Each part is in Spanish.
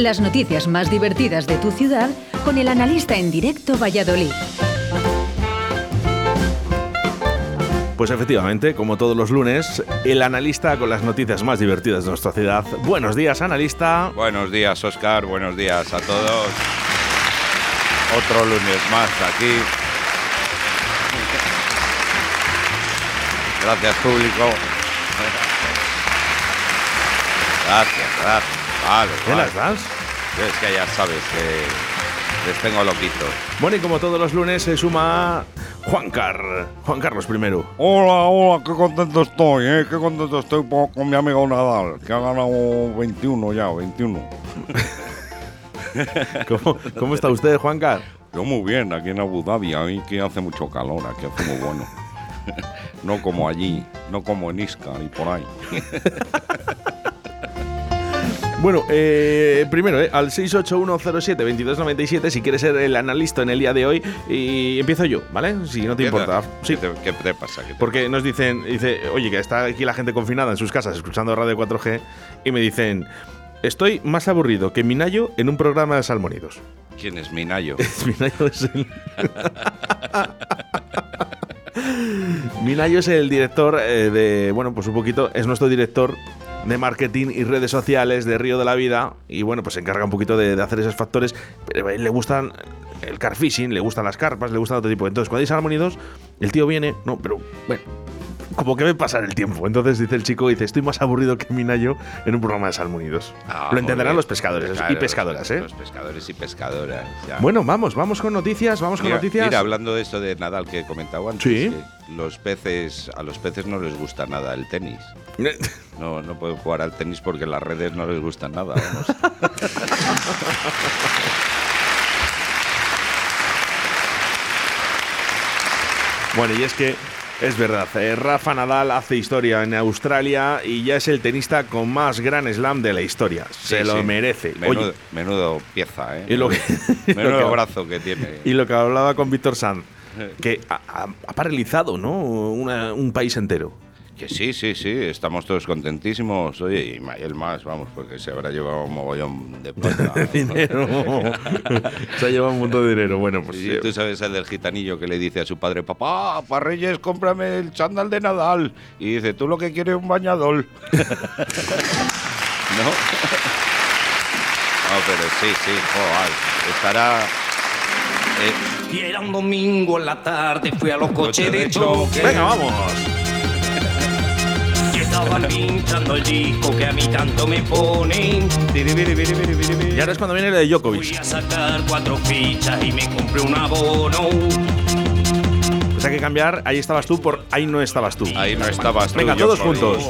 Las noticias más divertidas de tu ciudad con el analista en directo Valladolid. Pues efectivamente, como todos los lunes, el analista con las noticias más divertidas de nuestra ciudad. Buenos días, analista. Buenos días, Oscar. Buenos días a todos. Otro lunes más aquí. Gracias, público. Gracias, gracias. Vale, ¿Qué vale. las das? Es que ya sabes que les tengo loquitos. Bueno, y como todos los lunes se suma Juan Car. Juan Carlos primero. Hola, hola, qué contento estoy, ¿eh? Qué contento estoy con mi amigo Nadal, que ha ganado 21 ya, 21. ¿Cómo, cómo está usted, Juan Car? Yo muy bien, aquí en Abu Dhabi, ahí que hace mucho calor, aquí hace muy bueno. No como allí, no como en Isca y por ahí. Bueno, eh, primero, eh, al 68107-2297, si quieres ser el analista en el día de hoy, y empiezo yo, ¿vale? Si no te importa. Sí, ¿Qué te, qué te pasa? ¿Qué te Porque nos dicen, dice, oye, que está aquí la gente confinada en sus casas escuchando Radio 4G, y me dicen, estoy más aburrido que Minayo en un programa de Salmonidos. ¿Quién es Minayo? Minayo es el. Minayo es el director eh, de. Bueno, pues un poquito. Es nuestro director de marketing y redes sociales de Río de la Vida. Y bueno, pues se encarga un poquito de, hacer esos factores. Pero a él le gustan el car fishing, le gustan las carpas, le gustan otro tipo. Entonces, cuando hay salmonidos, el tío viene. No, pero bueno. Como que ve pasar el tiempo. Entonces dice el chico, dice, estoy más aburrido que Minayo en un programa de salmonidos. Ah, Lo entenderán los pescadores Claro, y pescadoras, los, ¿eh? Los pescadores y pescadoras. ya. Bueno, vamos, vamos con noticias, vamos con Mira, noticias. mira, hablando de esto de Nadal que comentaba antes, Sí. que los peces, a los peces no les gusta nada el tenis. No, no pueden jugar al tenis porque las redes no les gustan nada. vamos. Bueno, y es que es verdad, eh, Rafa Nadal hace historia en Australia y ya es el tenista con más gran slam de la historia. Se Sí, lo sí. merece. Menudo, Oye, menudo pieza, ¿eh? y lo que, y lo menudo que- brazo que tiene. y lo que hablaba con Víctor Sanz, que ha, ha- ha paralizado ¿no? Una- un país entero. Que sí, sí, sí, estamos todos contentísimos. Oye, y Mayel más, vamos, porque se habrá llevado un mogollón de plata. Dinero. Se ha llevado un montón de dinero. Bueno, pues Sí, tú sabes el del gitanillo que le dice a su padre, papá, para Reyes, cómprame el chándal de Nadal. Y dice, tú lo que quieres es un bañador. ¿No? No, pero sí, sí, joder, estará... eh, Y era un domingo en la tarde, fui a los coches de choque. venga, vamos. Y estaban pinchando el disco que a mí tanto me pone. Y ahora es cuando viene lo de Fui Djokovic. a sacar cuatro fichas y me compré un abono. Pues hay que cambiar, ahí estabas tú por ahí no estabas tú. ahí no estabas tú. Venga, todos juntos.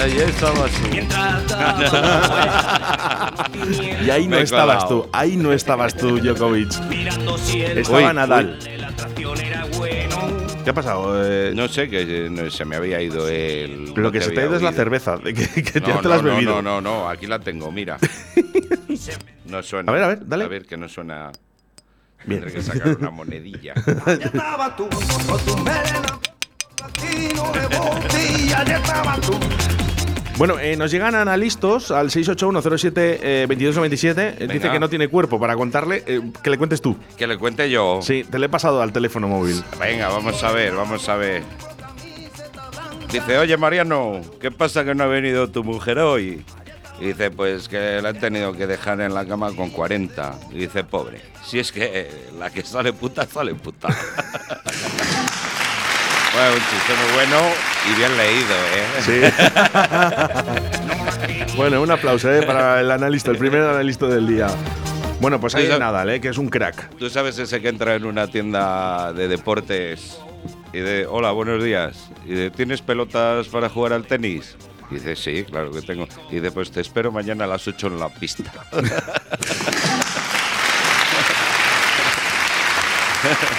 Ahí estabas tú. Y ahí no estabas tú, ahí no estabas tú, Djokovic. Estaba Uy, Nadal. ¿Qué ha pasado? Eh, No sé, que eh, no, se me había ido el... Lo no que se te ha ido es la cerveza, que, que No, ya te no, la has no, bebido. No, no, no, aquí la tengo, mira. No suena. A ver, a ver, dale. A ver, que no suena. Bien. Tendré que sacar una monedilla. Bueno, eh, nos llegan analistas al 681072297. Eh, dice Venga. que no tiene cuerpo para contarle. eh, que le cuentes tú. Que le cuente yo. Sí, te le he pasado al teléfono móvil. Venga, vamos a ver, vamos a ver. Dice, oye Mariano, ¿qué pasa que no ha venido tu mujer hoy? Y dice, pues que la han tenido que dejar en la cama con 40. Y dice, pobre, si es que la que sale puta, sale puta. bueno, un chiste muy bueno y bien leído, ¿eh? Sí. bueno, un aplauso eh, para el analista, el primer analista del día. Bueno, pues ahí Oiga. nada, eh, que es un crack. Tú sabes ese que entra en una tienda de deportes y de, hola, buenos días. Y de, ¿tienes pelotas para jugar al tenis? Y dice, sí, claro que tengo. Y dice, pues te espero mañana a las 8 en la pista.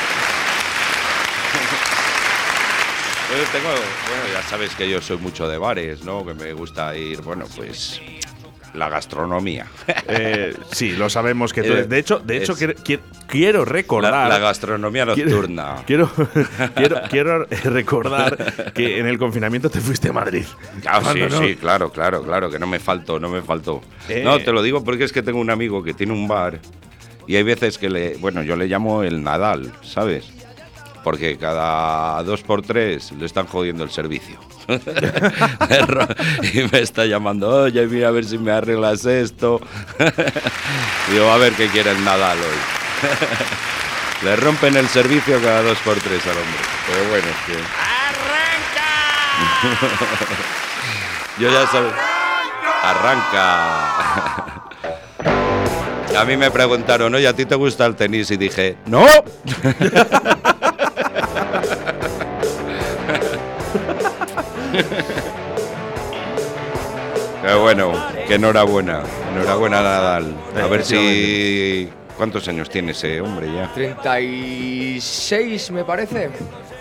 tengo, bueno, ya sabes que yo soy mucho de bares, ¿no? Que me gusta ir, bueno, pues La gastronomía. Eh, sí, lo sabemos que tú Eh, eres. De hecho, de hecho es- quiero, quiero- quiero La, recordar. la gastronomía nocturna. Quiero, quiero, quiero recordar que en el confinamiento te fuiste a Madrid. Ah, sí, ¿Cuándo no? sí, claro, claro, claro, que no me faltó, no me faltó. Eh. No, te lo digo porque es que tengo un amigo que tiene un bar y hay veces que le, bueno, yo le llamo el Nadal, ¿sabes? Porque cada dos por tres le están jodiendo el servicio. y me está llamando, oye, mira a ver si me arreglas esto. Digo, a ver qué quiere el Nadal hoy. le rompen el servicio cada dos por tres al hombre. Pero bueno, es que... Yo ya sabes. Arranca. A mí me preguntaron, oye, ¿a ti te gusta el tenis? Y dije, ¡No! Que enhorabuena. Enhorabuena, Nadal. A ver si. ¿Cuántos años tiene ese hombre ya? 36 me parece.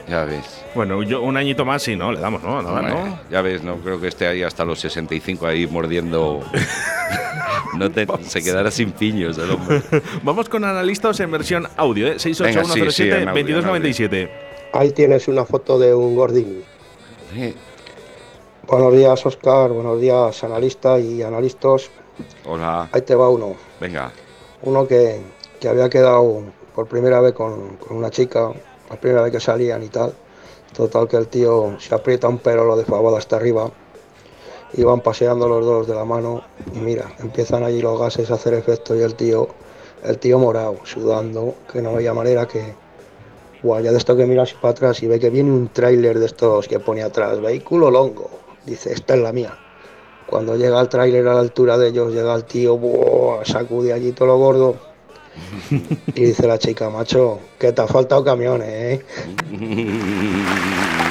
Ya ves. Bueno, yo un añito más sí, ¿no? Le damos, ¿no? Nada, Hombre, ¿no? Ya ves, no creo que esté ahí hasta los 65 ahí mordiendo. no te- se quedará sin piños el hombre. Vamos con analistas en versión audio, ¿eh? Venga, sí, sí, en audio, 68107-2297. Ahí tienes una foto de un gordín. Sí. Buenos días, Oscar. Buenos días, analistas y analistas. Hola, Ahí te va uno. venga. Uno que, que había quedado por primera vez con, con una chica, la primera vez que salían y tal. Total que el tío se aprieta un pelo lo de hasta arriba. Y van paseando los dos de la mano. Y mira, empiezan allí los gases a hacer efecto y el tío, el tío morado, sudando, que no había manera que, Buah, ya de esto que mira así para atrás y ve que viene un tráiler de estos que pone atrás, vehículo longo. Dice, esta es la mía. Cuando llega el tráiler a la altura de ellos, llega el tío, buah, sacude allí todo lo gordo. Y dice la chica, macho, que te ha faltado camiones, ¿eh?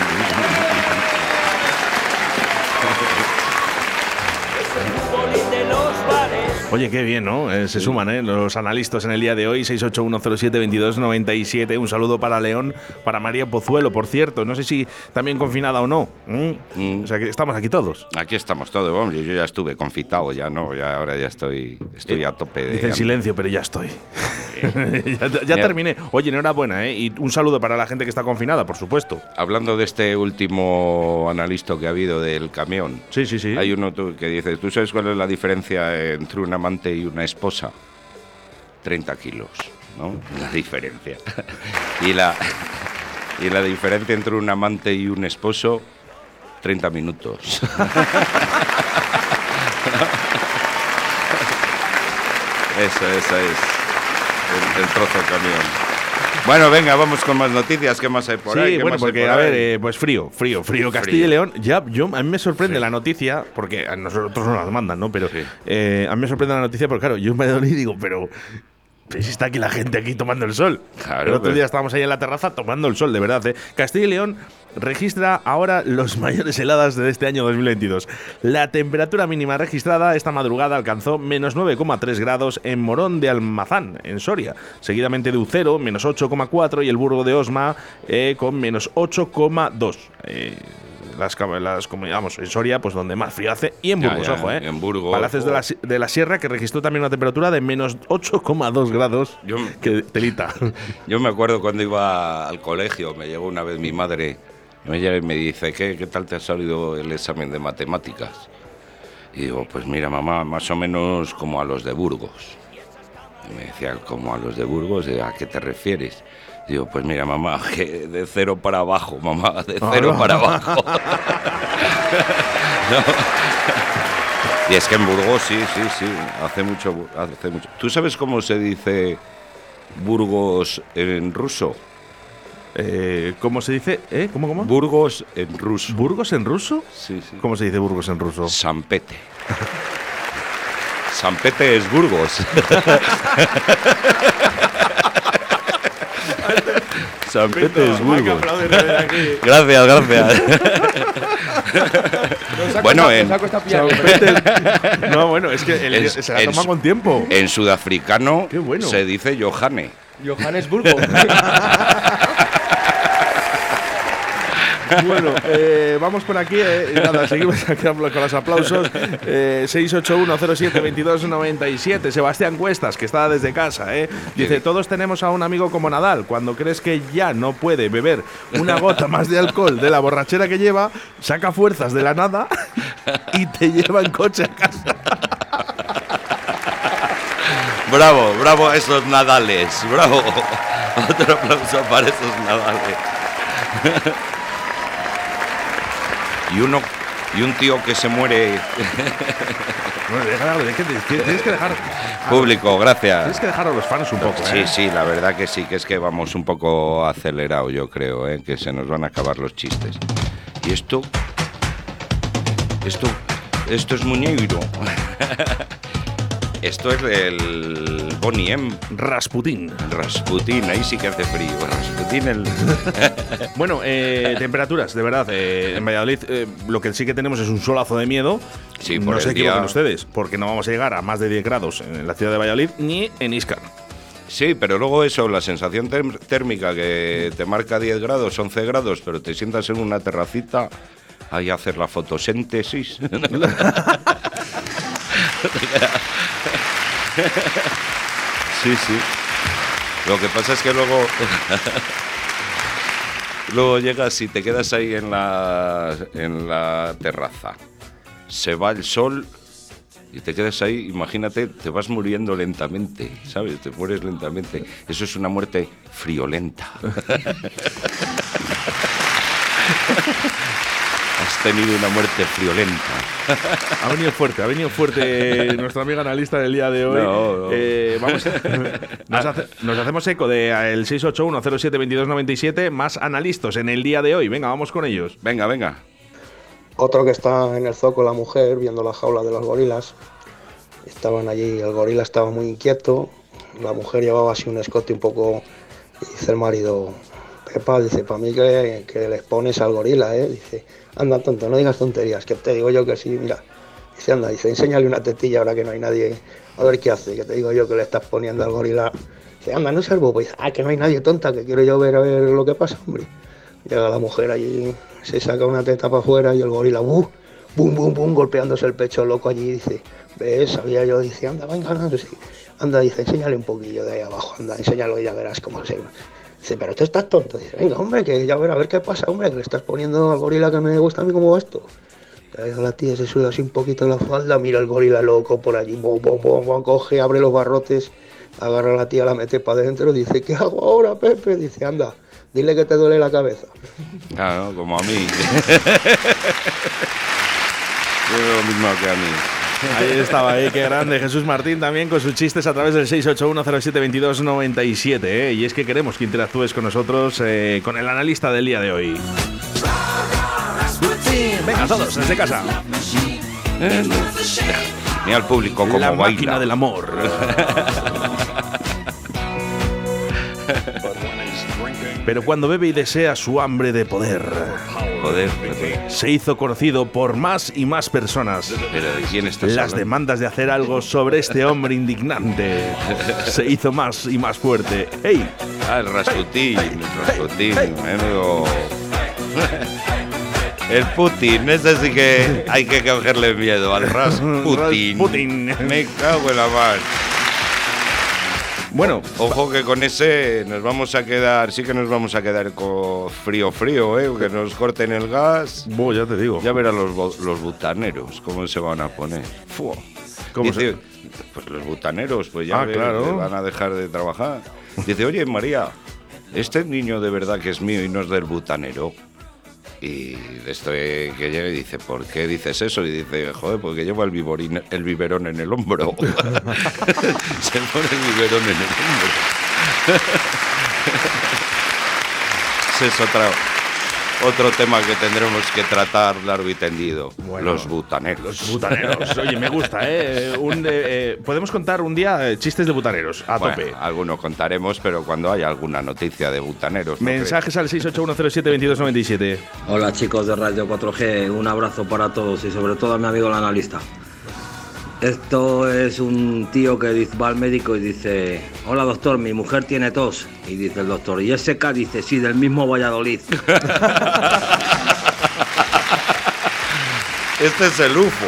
Oye, qué bien, ¿no? Eh, se suman ¿eh? los analistas en el día de hoy, 681072297. Un saludo para León, para María Pozuelo, por cierto. No sé si también confinada o no. ¿Mm? Mm. O sea que estamos aquí todos. Aquí estamos todos, hombre. Yo ya estuve confitado, ya no, ya ahora ya estoy, estoy a tope de. Dice en silencio, pero ya estoy. ya ya terminé. Oye, enhorabuena, ¿eh? Y un saludo para la gente que está confinada, por supuesto. Hablando de este último analista que ha habido del camión, Sí, sí, sí. hay uno tú- que dice, ¿tú sabes cuál es la diferencia entre un amante y una esposa? 30 kilos, ¿no? La diferencia. y, la, y la diferencia entre un amante y un esposo, 30 minutos. Eso, eso es. El, el trozo camión. Bueno, venga, vamos con más noticias. ¿Qué más hay por sí, ahí? ¿Qué bueno, porque, por a ver, eh, pues frío, frío, frío. Castilla y León, ya, yo, a mí me sorprende la noticia, porque a nosotros nos las mandan, ¿no? Pero Sí. eh, a mí me sorprende la noticia, porque claro, yo me doy y digo, pero. Si está aquí la gente aquí tomando el sol. Claro, el otro pero- día estábamos ahí en la terraza tomando el sol, de verdad. ¿eh? Castilla y León registra ahora los mayores heladas de este año 2022. La temperatura mínima registrada esta madrugada alcanzó menos 9,3 grados en Morón de Almazán, en Soria, seguidamente de Ucero, menos 8,4 y el Burgo de Osma eh, con menos 8,2. Eh, las, las comu- vamos, en Soria, pues donde más frío hace, y en Burgos, ya, ojo, ¿eh? en Burgos, Palacios de la, de la Sierra, que registró también una temperatura de menos 8,2 grados. Yo- que telita. Yo me acuerdo cuando iba al colegio, me llegó una vez mi madre, y me llega y me dice, ¿qué, qué tal te ha salido el examen de matemáticas? Y digo, pues mira mamá, más o menos como a los de Burgos. Y me decía, ¿como a los de Burgos? ¿A qué te refieres? Digo, pues mira mamá, que de cero para abajo, mamá, de cero para abajo. No. Y es que en Burgos, sí, sí, sí, hace mucho, hace mucho. ¿Tú sabes cómo se dice Burgos en ruso? Eh, ¿Cómo se dice? ¿Eh? ¿Cómo, cómo? Burgos en ruso. ¿Burgos en ruso? Sí, sí. ¿Cómo se dice Burgos en ruso? Sampete. Sampete es Burgos. Es Burgos. Gracias, gracias. bueno, en, No, bueno, es que el- En- se la en toma con tiempo. en sudafricano bueno. se dice Johanne. Johannesburgo. Bueno, eh, vamos por aquí. eh, nada, seguimos aquí con los aplausos. Eh, 681072297. Sebastián Cuestas, que está desde casa, ¿eh? dice: Todos tenemos a un amigo como Nadal. Cuando crees que ya no puede beber una gota más de alcohol de la borrachera que lleva, saca fuerzas de la nada y te lleva en coche a casa. Bravo, bravo a esos nadales, bravo. Otro aplauso para esos nadales. Y uno y un tío que se muere tienes que dejar. público, gracias. Tienes que dejar a los fans un poco, Sí, ¿eh? sí, la verdad que sí, que es que vamos un poco acelerados, yo creo, ¿eh? que se nos van a acabar los chistes. Y esto, esto, esto es Muñeiro. esto es el Bonnie M. Rasputín. Rasputín, ahí sí que hace frío. Rasputín, el. Bueno, eh, temperaturas, de verdad. eh, en Valladolid eh, lo que sí que tenemos es un solazo de miedo. Sí, por no se el día- equivoquen ustedes, porque no vamos a llegar a más de 10 grados en la ciudad de Valladolid ni en Iscar. Sí, pero luego eso, la sensación térmica que te marca 10 grados, 11 grados, pero te sientas en una terracita ahí a hacer la fotosíntesis. sí, sí. Lo que pasa es que luego. luego llegas y te quedas ahí en la, en la terraza. Se va el sol y te quedas ahí, imagínate, te vas muriendo lentamente, ¿sabes? Te mueres lentamente. Eso es una muerte friolenta. Has tenido una muerte friolenta. Ha venido fuerte, ha venido fuerte nuestro amigo analista del día de hoy. No, no. Eh, vamos, nos, hace- nos hacemos eco de eh, el 681072297 más analistas en el día de hoy. Venga, vamos con ellos. Venga, venga. Otro que está en el zoco, la mujer, viendo la jaula de los gorilas. Estaban allí, el gorila estaba muy inquieto, la mujer llevaba así un escote un poco, y dice el marido, Pepa, dice, para mí que, que les pones al gorila, ¿eh? Dice, anda tonto, no digas tonterías, que te digo yo que sí, mira. Dice, anda, dice, enséñale una tetilla ahora que no hay nadie, a ver qué hace, que te digo yo que le estás poniendo al gorila. Dice, anda, no seas bobo, dice, ah, que no hay nadie tonta, que quiero yo ver a ver lo que pasa, hombre. Llega la mujer allí, se saca una teta para afuera y el gorila, ¡bum! bum, bum, bum, golpeándose el pecho loco allí, dice, ves, sabía yo, dice, anda, venga, anda, dice, enséñale un poquillo de ahí abajo, anda, enséñalo y ya verás cómo se... Dice, pero tú estás tonto, dice, venga, hombre, que ya ver a ver qué pasa, hombre, que le estás poniendo al gorila que me gusta a mí cómo va esto. La tía se sube así un poquito la falda, mira el gorila loco por allí, bom, bom, bom, bom, coge, abre los barrotes, agarra a la tía, la mete para adentro, dice, ¿qué hago ahora, Pepe? Dice, anda, dile que te duele la cabeza. Claro, como a mí. lo mismo que a mí. Ahí estaba, ¿eh? qué grande Jesús Martín también con sus chistes a través del 681072297. ¿eh? Y es que queremos que interactúes con nosotros, eh, con el analista del día de hoy. Venga, todos, desde casa. Mira al público como La baila. máquina del amor. Pero cuando bebe y desea su hambre de poder, Joder, se hizo conocido por más y más personas. pero ¿de quién estás Las hablando? demandas de hacer algo sobre este hombre indignante se hizo más y más fuerte. ¡Ey! Ah, el Rasputín, el Rasputín, menudo. El Putin, ese sí que hay que cogerle miedo al Rasputin. Rasputin. Me cago en la mar. Bueno, Ojo que con ese nos vamos a quedar, sí que nos vamos a quedar con frío frío, ¿eh? Que nos corten el gas. ya te digo. Ya verán los, los butaneros cómo se van a poner. Fua. ¿Cómo Dice, Pues los butaneros, pues ya Ah, claro. van a dejar de trabajar. Dice, oye María, este niño de verdad que es mío y no es del butanero. Y esto que llega y dice, ¿por qué dices eso? Y dice, joder, porque lleva el, viborín- el biberón en el hombro. Se pone el biberón en el hombro. Ese es otra, otro tema que tendremos que tratar largo y tendido. Bueno, los butaneros. Los butaneros. Oye, me gusta, ¿eh? Un, eh, eh, Podemos contar un día eh, chistes de butaneros, a Bueno, tope. alguno contaremos, pero cuando haya alguna noticia de butaneros. ¿no Mensajes al 681072297. Hola chicos de Radio 4G, un abrazo para todos y sobre todo a mi amigo el analista. Esto es un tío que va al médico y dice, hola doctor, mi mujer tiene tos. Y dice el doctor, ¿y ese K? Dice, sí, del mismo Valladolid. Este es el UFO.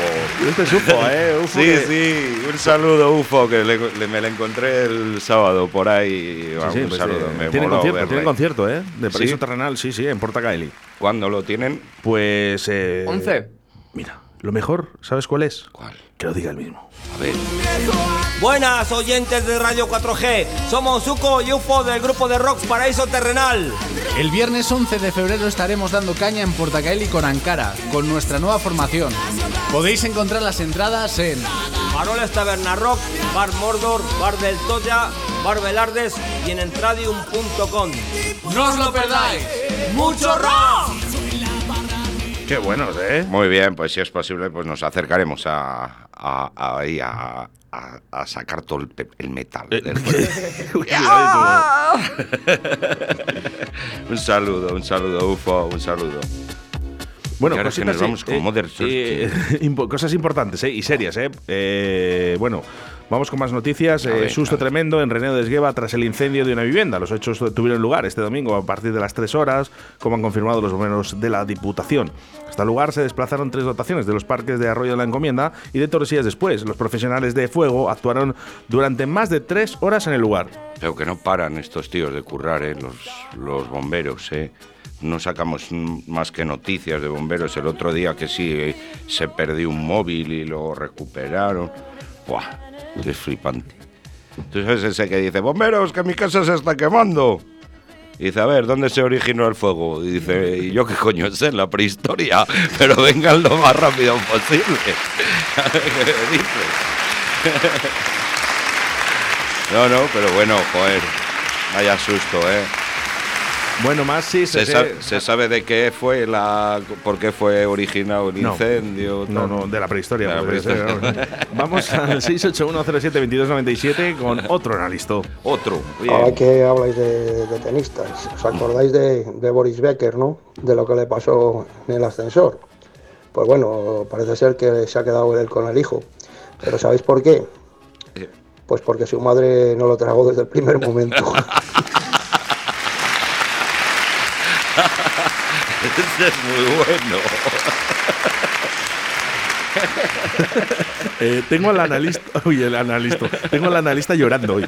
Este es UFO, ¿eh? UFO sí, que- sí, un saludo UFO que le- le- me la encontré el sábado por ahí. Sí, sí, un pues, saludo, eh, me tiene concierto, verle. tiene concierto, ¿eh? De Paraíso ¿Sí? Terrenal, sí, sí, en Portacaeli. ¿Cuándo lo tienen? Pues. Eh, 11. Mira, lo mejor, ¿sabes cuál es? ¿Cuál? Que lo diga él mismo. A ver. Buenas oyentes de Radio 4G, somos Zuko y UFO del grupo de rock Paraíso Terrenal. El viernes 11 de febrero estaremos dando caña en Portacaeli con Ankara, con nuestra nueva formación. Podéis encontrar las entradas en Faroles Taberna Rock, Bar Mordor, Bar del Toya, Bar Velardes y en entradium.com. ¡No os lo perdáis! ¡Mucho rock! Qué buenos, ¿eh? Muy bien, pues si es posible, pues nos acercaremos a, a- a- ahí a, a- a sacar todo el, el metal. Eh, del un saludo, un saludo, UFO, un saludo. Bueno, Y ahora que nos vamos eh, con eh, Modern eh, cosas importantes ¿eh? y serias. ¿eh? Eh, bueno, vamos con más noticias. Eh, susto tremendo en René de Esgueva tras el incendio de una vivienda. Los hechos tuvieron lugar este domingo a partir de las 3 horas, como han confirmado los bomberos de la Diputación. Hasta el lugar se desplazaron tres dotaciones de los parques de Arroyo de la Encomienda y de Torresías después. Los profesionales de fuego actuaron durante más de tres horas en el lugar. Pero que no paran estos tíos de currar, ¿eh? los, los bomberos. ¿eh? No sacamos más que noticias de bomberos. El otro día que sí eh, se perdió un móvil y lo recuperaron. ¡Buah! Es flipante. Tú sabes ese que dice, bomberos, que mi casa se está quemando. Dice, a ver, ¿dónde se originó el fuego? Y dice, ¿y yo qué coño sé? En la prehistoria. Pero vengan lo más rápido posible. ¿Qué dices? No, no, pero bueno, joder. Vaya susto, ¿eh? Bueno, más sí ¿Se, se, sabe, se sabe de qué fue la. por qué fue originado el No. incendio? No, no, de la prehistoria. De la prehistoria. Vamos al 681072297 con otro analista. Otro. bien. Ahora que habláis de, de tenistas, ¿os acordáis de, de Boris Becker, no? De lo que le pasó en el ascensor. Pues bueno, parece ser que se ha quedado él con el hijo. Pero ¿sabéis por qué? Pues porque su madre no lo tragó desde el primer momento. Ese es muy bueno. Eh, tengo al analista. Uy, el analista. Tengo al analista llorando hoy.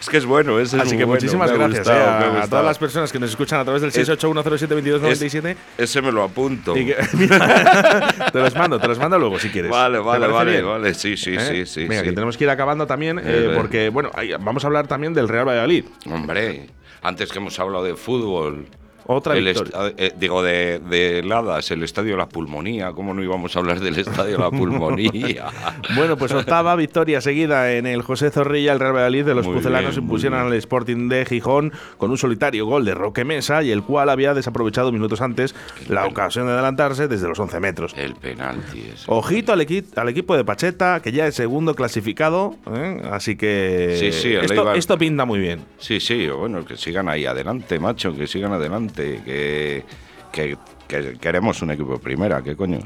Es que es bueno, ese es Así que bueno, muchísimas me gracias gustado, eh, a, todas las personas que nos escuchan a través del Es- 681072297. Ese me lo apunto. Y que- mira, te los mando, te los mando luego si quieres. Vale, ¿Te vale, vale, bien? vale. Sí, sí, ¿Eh? sí, sí. Venga, sí. que tenemos que ir acabando también, porque, bueno, vamos a hablar también del Real Valladolid. Hombre, antes que hemos hablado de fútbol. Otra el victoria. eh, digo, de, de heladas, el estadio de la pulmonía. ¿Cómo no íbamos a hablar del estadio de la pulmonía? Bueno, pues octava victoria seguida en el José Zorrilla. El Real Valladolid de los Muy pucelanos bien, impusieron al Sporting de Gijón con un solitario gol de Roque Mesa y el cual había desaprovechado minutos antes la ocasión de adelantarse desde los 11 metros. el penalti ese. Ojito al, equi- al equipo de Pacheta, que ya es segundo clasificado, ¿eh? así que Sí, sí, el esto, Eibar- esto pinta muy bien. Sí, sí, bueno, que sigan ahí adelante, macho, que sigan adelante, que, que, que queremos un equipo de primera, ¿qué coño?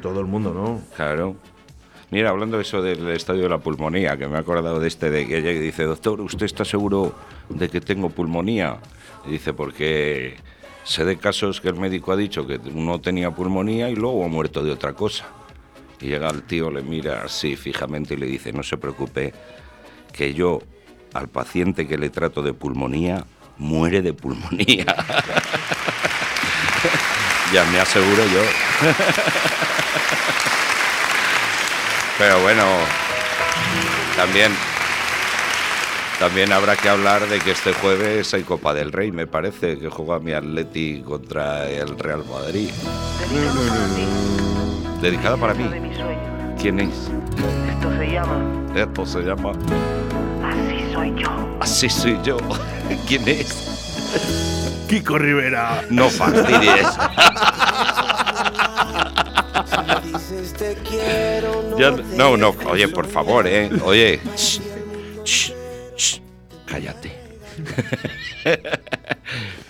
Todo el mundo, ¿no? Claro. Mira, hablando de eso del estadio de la pulmonía, que me he acordado de este de que llega y dice, doctor, ¿usted está seguro de que tengo pulmonía? Y dice, porque sé de casos que el médico ha dicho que uno tenía pulmonía y luego ha muerto de otra cosa. Y llega el tío, le mira así fijamente y le dice, no se preocupe, que yo al paciente que le trato de pulmonía, muere de pulmonía. ya me aseguro yo. Pero bueno, también, también habrá que hablar de que este jueves hay Copa del Rey, me parece, que juega mi Atleti contra el Real Madrid. Dedicada para mí. ¿Quién es? Esto se llama Esto se llama soy yo. Así soy yo. ¿Quién es? Kiko Rivera. No fastidies. Ya- no, no, oye, por favor, ¿eh? Oye. Shh, shh, shh, cállate.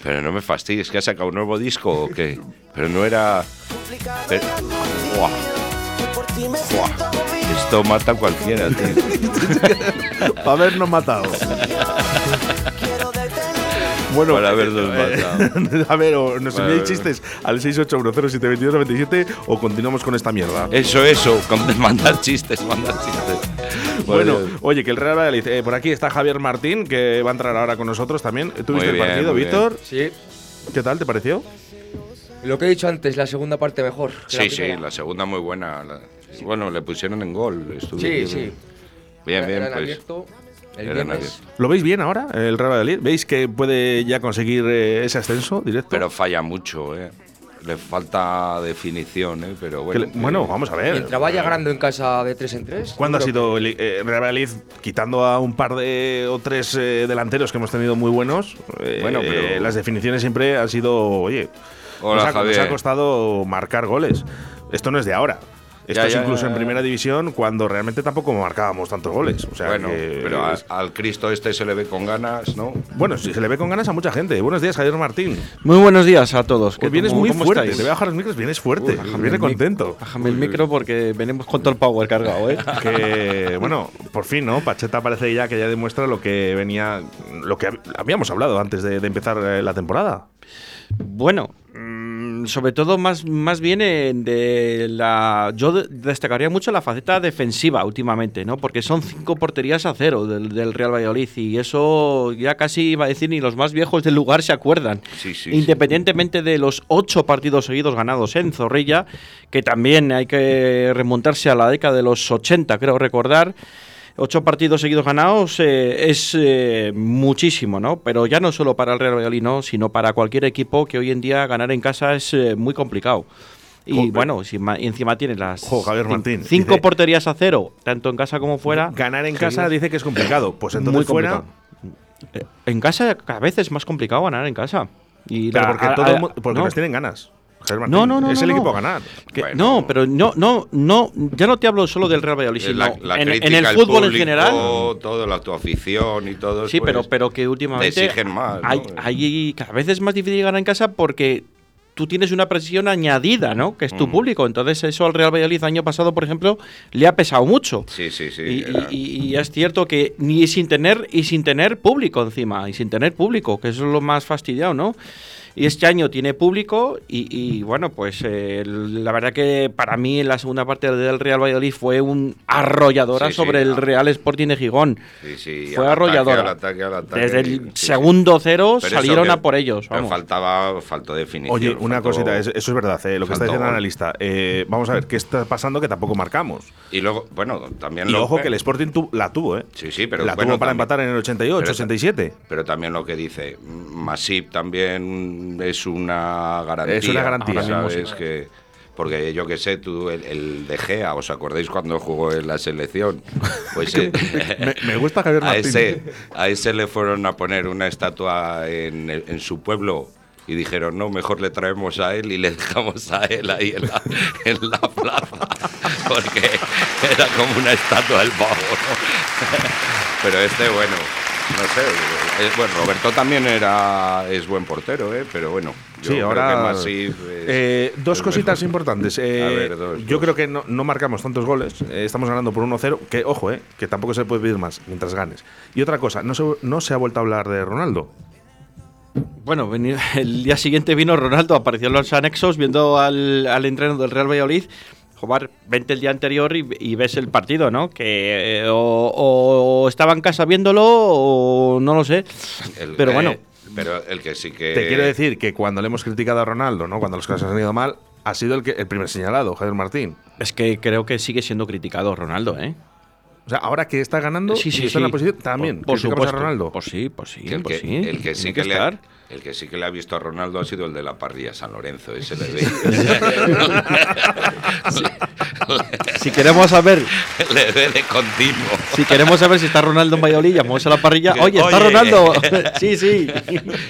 Pero no me fastidies, que ha sacado un nuevo disco o qué. Pero no era. pero- Buah. Buah. Esto mata a cualquiera, tío. Para habernos matado. Bueno, Para habernos eh, matado. a ver, o nos enviáis chistes al 681072297 o continuamos con esta mierda. Eso, eso, mandar chistes, mandar chistes. Bueno, oye, que el Real Valladolid. eh, por aquí está Javier Martín, que va a entrar ahora con nosotros también. ¿Tuviste el partido, Víctor? Sí. ¿Qué tal? ¿Te pareció? Lo que he dicho antes, la segunda parte mejor. la Sí, sí, la segunda muy buena. La- Bueno, le pusieron en gol. estuvo Sí, bien. sí. Bien, Era- bien, pues. abierto. ¿Lo veis bien ahora, el Real Valladolid? ¿Veis que puede ya conseguir eh, ese ascenso directo? Pero falla mucho, ¿eh? Le falta definición, ¿eh? Pero bueno. le- bueno, vamos a ver. Mientras vaya ganando en casa de 3 en 3. ¿Cuándo ha sido el eh, Real Valladolid, quitando a un par de o tres eh, delanteros que hemos tenido muy buenos? eh, Bueno, pero- las definiciones siempre han sido, oye, Hola, nos, ha, nos ha costado marcar goles. Esto no es de ahora. Esto Ya, es ya, incluso ya, en primera división cuando realmente tampoco marcábamos tantos goles. O sea, Bueno, que- pero a- al Cristo este se le ve con ganas, ¿no? bueno, sí, se le ve con ganas a mucha gente. Buenos días, Javier Martín. Muy buenos días a todos. Hoy vienes ¿Cómo- muy cómo fuerte. estáis? Te voy a bajar los micros, vienes fuerte. Uy, viene contento. Bájame el micro porque venimos con todo el power cargado, ¿eh? que bueno, por fin, ¿no? Pacheta parece ya que ya demuestra lo que venía, lo que hab- habíamos hablado antes de, de empezar eh, la temporada. Bueno, sobre todo más, más bien en de la. Yo de- destacaría mucho la faceta defensiva últimamente, ¿no? Porque son cinco porterías a cero del, del Real Valladolid y eso ya casi iba a decir ni los más viejos del lugar se acuerdan. Sí, sí, Independientemente de los ocho partidos seguidos ganados en Zorrilla, que también hay que remontarse a la década de los 80, creo recordar. Ocho partidos seguidos ganados eh, es eh, muchísimo, ¿no? Pero ya no solo para el Real Valladolid, ¿no? sino para cualquier equipo que hoy en día ganar en casa es eh, muy complicado. Y Joder. bueno, si encima tiene las Jo, Martín, cinco dice- porterías a cero, tanto en casa como fuera. Ganar en casa dice que es complicado. Pues entonces Muy fuera. En casa cada vez es más complicado ganar en casa. Y Pero la- porque, a- todo a- el mu- porque no. nos tienen ganas. Martín, No, no, no. Es el no. equipo a ganar. Que- Bueno. No, pero no, no, no. Ya no te hablo solo del Real Valladolid, sino La, la en, en crítica, el fútbol en general. Todo, la tu afición y todo. Sí, pues, pero, pero que te últimamente exigen más. ¿no? hay, hay- cada vez es más difícil ganar en casa porque tú tienes una presión añadida, ¿no? Que es tu Mm. público. Entonces eso al Real Valladolid año pasado, por ejemplo, le ha pesado mucho. Sí, sí, sí. Y, era- y- y es cierto que ni sin tener y sin tener público encima y sin tener público que eso es lo más fastidiado no y este año tiene público y, y, bueno pues eh, la verdad que para mí en la segunda parte del Real Valladolid fue un arrolladora Sí, sí, sobre el. Real Sporting de Gijón Sí, sí, fue ataque, arrolladora al ataque, al ataque, desde el sí. segundo cero Pero salieron que- a por ellos vamos. faltaba, faltó definición. Oye, una faltó- cosita, es- eso es verdad, eh, lo que está diciendo el analista. Eh, vamos a ver, ¿qué está pasando que tampoco marcamos? Y luego, bueno, también Y lo ojo que el Sporting tu- la tuvo, ¿eh? Sí, sí, pero la bueno, tuvo para también- empatar en el 88, pero- 87. Pero también lo que dice, Masip también es una garantía. Es una garantía. ¿sabes? Que, porque yo que sé, tú, el, el De Gea, ¿os acordáis cuando jugó en la selección? Pues eh, me, me gusta Javier a Martín. ese, a ese le fueron a poner una estatua en, en su pueblo y dijeron, no, mejor le traemos a él y le dejamos a él ahí en la, en la plaza, porque era como una estatua del pavo, ¿no? Pero este, bueno, no sé, eh, bueno, Roberto también era es buen portero, ¿eh? pero bueno, yo Sí, creo ahora. que Masip es- eh, dos es cositas mejor. importantes. Eh, A ver, dos, yo dos. creo que no, no marcamos tantos goles. eh, estamos ganando por 1-0. Que, ojo, eh, que tampoco se puede pedir más mientras ganes. Y otra cosa, no se, no se ha vuelto a hablar de Ronaldo. Bueno, el día siguiente vino Ronaldo, apareció en los anexos viendo al, al entreno del Real Valladolid. Joder, vente el día anterior y, y ves el partido, ¿no? Que eh, o, o estaba en casa viéndolo o no lo sé. El- Pero eh, bueno, pero el que sí que. Te quiero decir que cuando le hemos criticado a Ronaldo, ¿no? cuando las cosas han ido mal, ha sido el, que, el primer señalado, Javier Martín. es que creo que sigue siendo criticado Ronaldo, ¿eh? O sea, ahora que está ganando Sí, sí, y está en la posición, también. Por, por criticamos supuesto. a Ronaldo. Pues sí, pues sí, que el, pues que, sí. el que sí Tiene que, le ha, estar. El que sí que le ha visto a Ronaldo ha sido el de la parrilla San Lorenzo, ese le ve. Si queremos saber, le ve de continuo. si queremos saber si está Ronaldo en Valladolid, llamamos a la parrilla. Oye, está Oye. Ronaldo. sí, sí.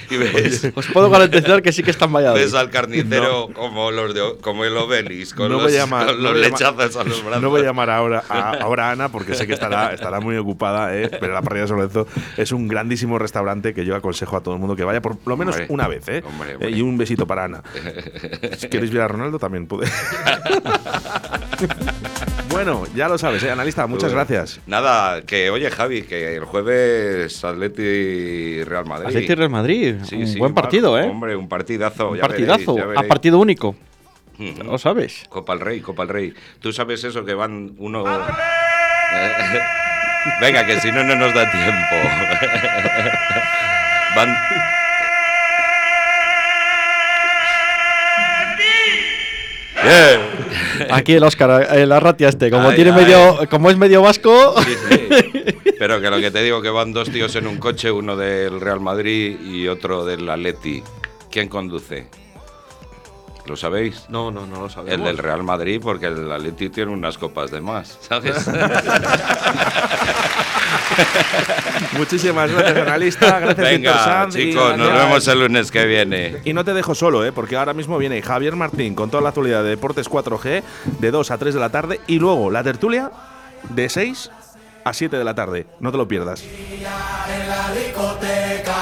Y ves, Os puedo garantizar que sí que está en Valladolid. ves al carnicero como los de, como el Obelis, con No los, voy a llamar- con no los voy a llamar- lechazos a los brazos. No voy a llamar ahora a, ahora a Ana porque sé que estará, estará muy ocupada, ¿eh? pero la parrilla de San Lorenzo es un grandísimo restaurante que yo aconsejo a todo el mundo que vaya por lo menos Hombre, una vez. ¿eh? hombre, Eh, hombre. y un besito para Ana. Si queréis ver a Ronaldo también puede. Bueno, ya lo sabes, ¿eh? analista, muchas Tú- gracias. Nada, que oye Javi, que el jueves Atleti Real Madrid. Atleti Real Madrid. Sí, un sí, buen partido, ¿eh? Hombre, un partidazo. Un ya partidazo. veréis, ya a partido único. Ujú. ¿Lo sabes? Copa el Rey, Copa el Rey. Tú sabes eso que van uno. Venga, que si no, no nos da tiempo. van. Bien. Aquí el Oscar, el Arratia este, como Ay, tiene ay. medio, como es medio vasco. Sí, sí. Pero que lo que te digo que van dos tíos en un coche, uno del Real Madrid y otro del Atleti. ¿Quién conduce? ¿Lo sabéis? No, no, no lo sabemos. El del Real Madrid, porque el Atleti tiene unas copas de más, ¿sabes? Muchísimas gracias, analista. Gracias, Víctor Venga, Sanz. y chicos, nos vemos el lunes que viene. Y no te dejo solo, ¿eh? porque ahora mismo viene Javier Martín con toda la actualidad de Deportes 4G de 2 a 3 de la tarde y luego la tertulia de 6 a 7 de la tarde. No te lo pierdas. en la discoteca.